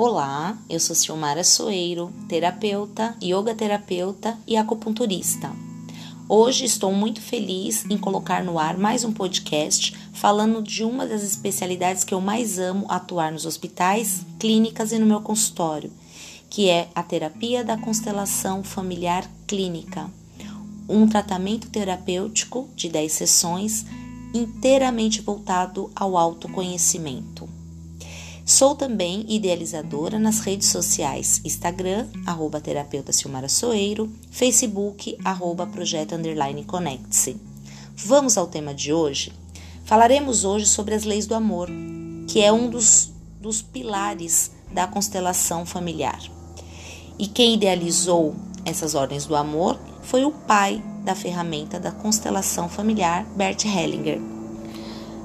Olá, eu sou Silmara Soeiro, terapeuta, yoga terapeuta e acupunturista. Hoje estou muito feliz em colocar no ar mais um podcast falando de uma das especialidades que eu mais amo atuar nos hospitais, clínicas e no meu consultório, que é a terapia da constelação familiar clínica. Um tratamento terapêutico de 10 sessões inteiramente voltado ao autoconhecimento. Sou também idealizadora nas redes sociais Instagram, arroba terapeuta Silmara Soeiro, Facebook, arroba projeto underline conecte-se. Vamos ao tema de hoje? Falaremos hoje sobre as leis do amor, que é um dos, dos pilares da constelação familiar. E quem idealizou essas ordens do amor foi o pai da ferramenta da constelação familiar, Bert Hellinger.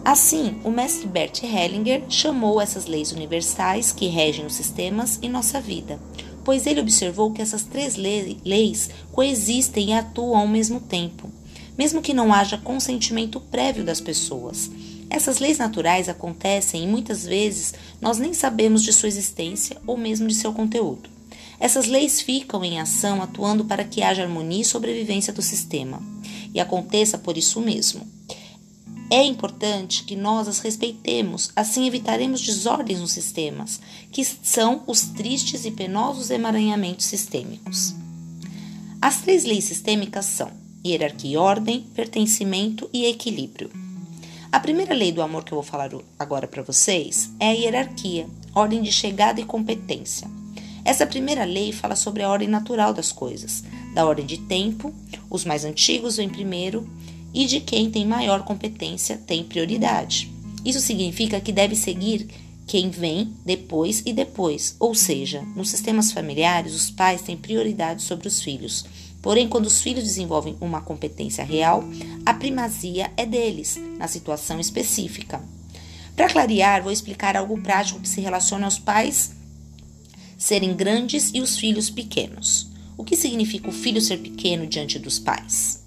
Assim, o mestre Bert Hellinger chamou essas leis universais que regem os sistemas e nossa vida, pois ele observou que essas três leis coexistem e atuam ao mesmo tempo, mesmo que não haja consentimento prévio das pessoas. Essas leis naturais acontecem e muitas vezes nós nem sabemos de sua existência ou mesmo de seu conteúdo. Essas leis ficam em ação atuando para que haja harmonia e sobrevivência do sistema, e aconteça por isso mesmo. É importante que nós as respeitemos, assim evitaremos desordens nos sistemas, que são os tristes e penosos emaranhamentos sistêmicos. As três leis sistêmicas são hierarquia e ordem, pertencimento e equilíbrio. A primeira lei do amor que eu vou falar agora para vocês é a hierarquia, ordem de chegada e competência. Essa primeira lei fala sobre a ordem natural das coisas, da ordem de tempo, os mais antigos vêm primeiro e de quem tem maior competência tem prioridade. Isso significa que deve seguir quem vem depois e depois, ou seja, nos sistemas familiares, os pais têm prioridade sobre os filhos. Porém, quando os filhos desenvolvem uma competência real, a primazia é deles, na situação específica. Para clarear, vou explicar algo prático que se relaciona aos pais serem grandes e os filhos pequenos. O que significa o filho ser pequeno diante dos pais?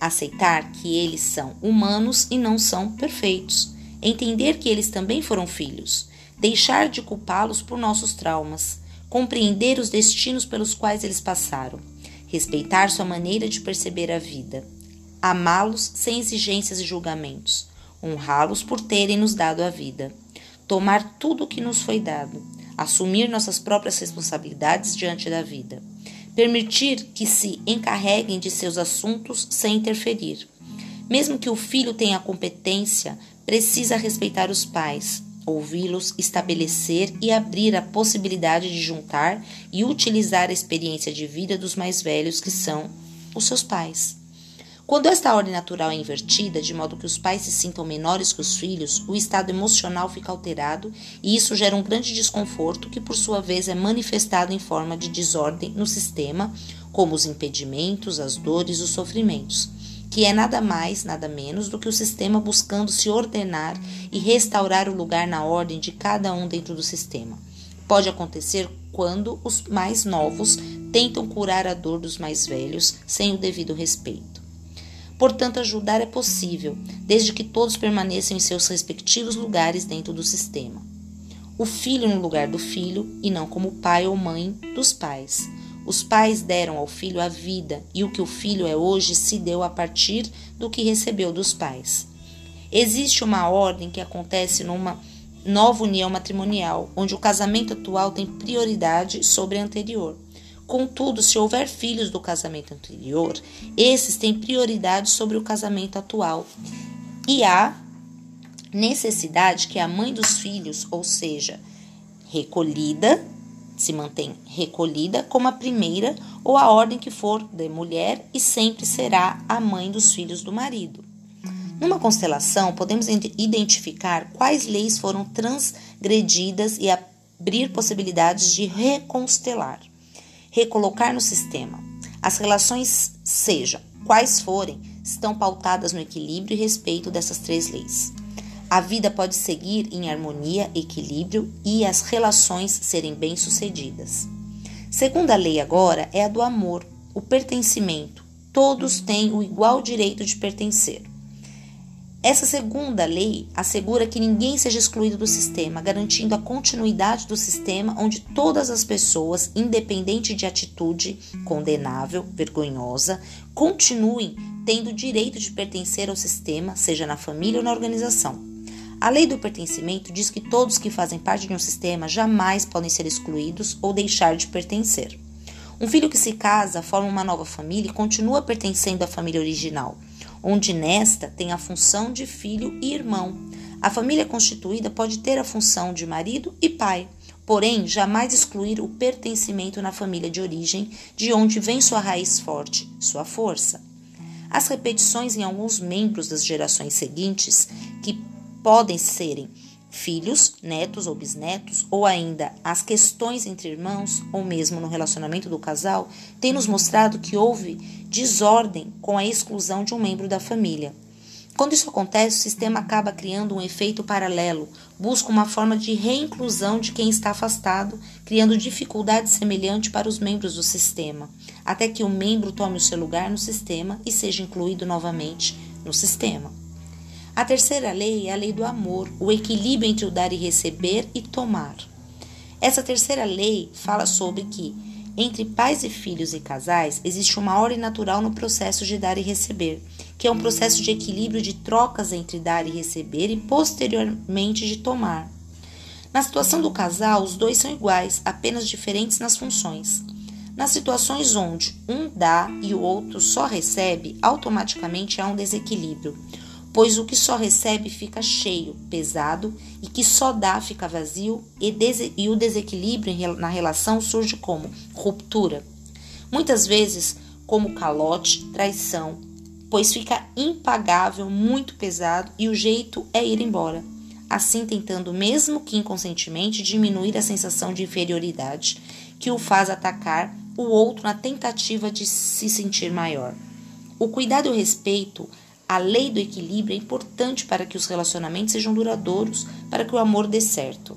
Aceitar que eles são humanos e não são perfeitos, entender que eles também foram filhos, deixar de culpá-los por nossos traumas, compreender os destinos pelos quais eles passaram, respeitar sua maneira de perceber a vida, amá-los sem exigências e julgamentos, honrá-los por terem nos dado a vida, tomar tudo o que nos foi dado, assumir nossas próprias responsabilidades diante da vida permitir que se encarreguem de seus assuntos sem interferir. Mesmo que o filho tenha competência, precisa respeitar os pais, ouvi-los, estabelecer e abrir a possibilidade de juntar e utilizar a experiência de vida dos mais velhos, que são os seus pais. Quando esta ordem natural é invertida, de modo que os pais se sintam menores que os filhos, o estado emocional fica alterado e isso gera um grande desconforto que, por sua vez, é manifestado em forma de desordem no sistema, como os impedimentos, as dores, os sofrimentos, que é nada mais, nada menos do que o sistema buscando se ordenar e restaurar o lugar na ordem de cada um dentro do sistema. Pode acontecer quando os mais novos tentam curar a dor dos mais velhos sem o devido respeito. Portanto, ajudar é possível, desde que todos permaneçam em seus respectivos lugares dentro do sistema. O filho no lugar do filho e não como pai ou mãe dos pais. Os pais deram ao filho a vida e o que o filho é hoje se deu a partir do que recebeu dos pais. Existe uma ordem que acontece numa nova união matrimonial, onde o casamento atual tem prioridade sobre a anterior. Contudo, se houver filhos do casamento anterior, esses têm prioridade sobre o casamento atual. E há necessidade que a mãe dos filhos, ou seja, recolhida, se mantém recolhida como a primeira ou a ordem que for de mulher e sempre será a mãe dos filhos do marido. Numa constelação, podemos identificar quais leis foram transgredidas e abrir possibilidades de reconstelar recolocar no sistema. As relações, sejam quais forem, estão pautadas no equilíbrio e respeito dessas três leis. A vida pode seguir em harmonia, equilíbrio e as relações serem bem-sucedidas. Segunda lei agora é a do amor, o pertencimento. Todos têm o igual direito de pertencer. Essa segunda lei assegura que ninguém seja excluído do sistema, garantindo a continuidade do sistema onde todas as pessoas, independente de atitude condenável, vergonhosa, continuem tendo o direito de pertencer ao sistema, seja na família ou na organização. A lei do pertencimento diz que todos que fazem parte de um sistema jamais podem ser excluídos ou deixar de pertencer. Um filho que se casa, forma uma nova família e continua pertencendo à família original onde nesta tem a função de filho e irmão. A família constituída pode ter a função de marido e pai, porém jamais excluir o pertencimento na família de origem, de onde vem sua raiz forte, sua força. As repetições em alguns membros das gerações seguintes, que podem serem filhos, netos ou bisnetos, ou ainda as questões entre irmãos, ou mesmo no relacionamento do casal, têm nos mostrado que houve desordem com a exclusão de um membro da família. Quando isso acontece, o sistema acaba criando um efeito paralelo, busca uma forma de reinclusão de quem está afastado, criando dificuldade semelhante para os membros do sistema, até que o membro tome o seu lugar no sistema e seja incluído novamente no sistema. A terceira lei é a lei do amor, o equilíbrio entre o dar e receber e tomar. Essa terceira lei fala sobre que, entre pais e filhos e casais, existe uma ordem natural no processo de dar e receber, que é um processo de equilíbrio de trocas entre dar e receber e posteriormente de tomar. Na situação do casal, os dois são iguais, apenas diferentes nas funções. Nas situações onde um dá e o outro só recebe, automaticamente há um desequilíbrio pois o que só recebe fica cheio, pesado, e que só dá fica vazio, e, e o desequilíbrio na relação surge como ruptura. Muitas vezes, como calote, traição, pois fica impagável, muito pesado, e o jeito é ir embora. Assim, tentando, mesmo que inconscientemente, diminuir a sensação de inferioridade que o faz atacar o outro na tentativa de se sentir maior. O cuidado e o respeito a lei do equilíbrio é importante para que os relacionamentos sejam duradouros, para que o amor dê certo.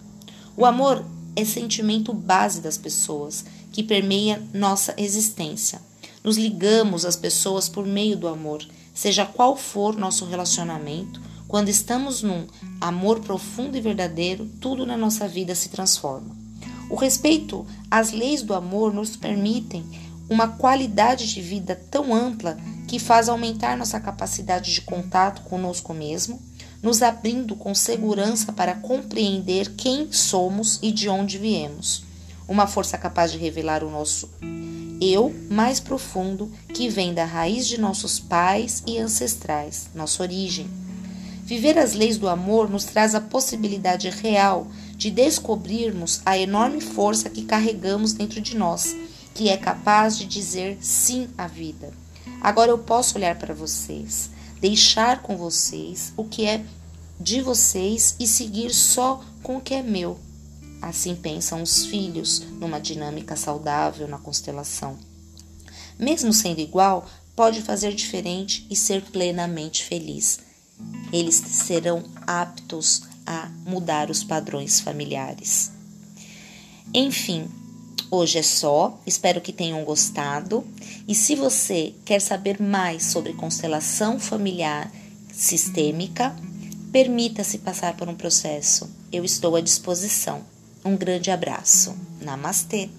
O amor é sentimento base das pessoas, que permeia nossa existência. Nos ligamos às pessoas por meio do amor, seja qual for nosso relacionamento. Quando estamos num amor profundo e verdadeiro, tudo na nossa vida se transforma. O respeito às leis do amor nos permitem uma qualidade de vida tão ampla que faz aumentar nossa capacidade de contato conosco mesmo, nos abrindo com segurança para compreender quem somos e de onde viemos. Uma força capaz de revelar o nosso eu mais profundo que vem da raiz de nossos pais e ancestrais, nossa origem. Viver as leis do amor nos traz a possibilidade real de descobrirmos a enorme força que carregamos dentro de nós, que é capaz de dizer sim à vida. Agora eu posso olhar para vocês, deixar com vocês o que é de vocês e seguir só com o que é meu. Assim pensam os filhos numa dinâmica saudável na constelação. Mesmo sendo igual, pode fazer diferente e ser plenamente feliz. Eles serão aptos a mudar os padrões familiares. Enfim, Hoje é só, espero que tenham gostado. E se você quer saber mais sobre constelação familiar sistêmica, permita-se passar por um processo. Eu estou à disposição. Um grande abraço. Namastê!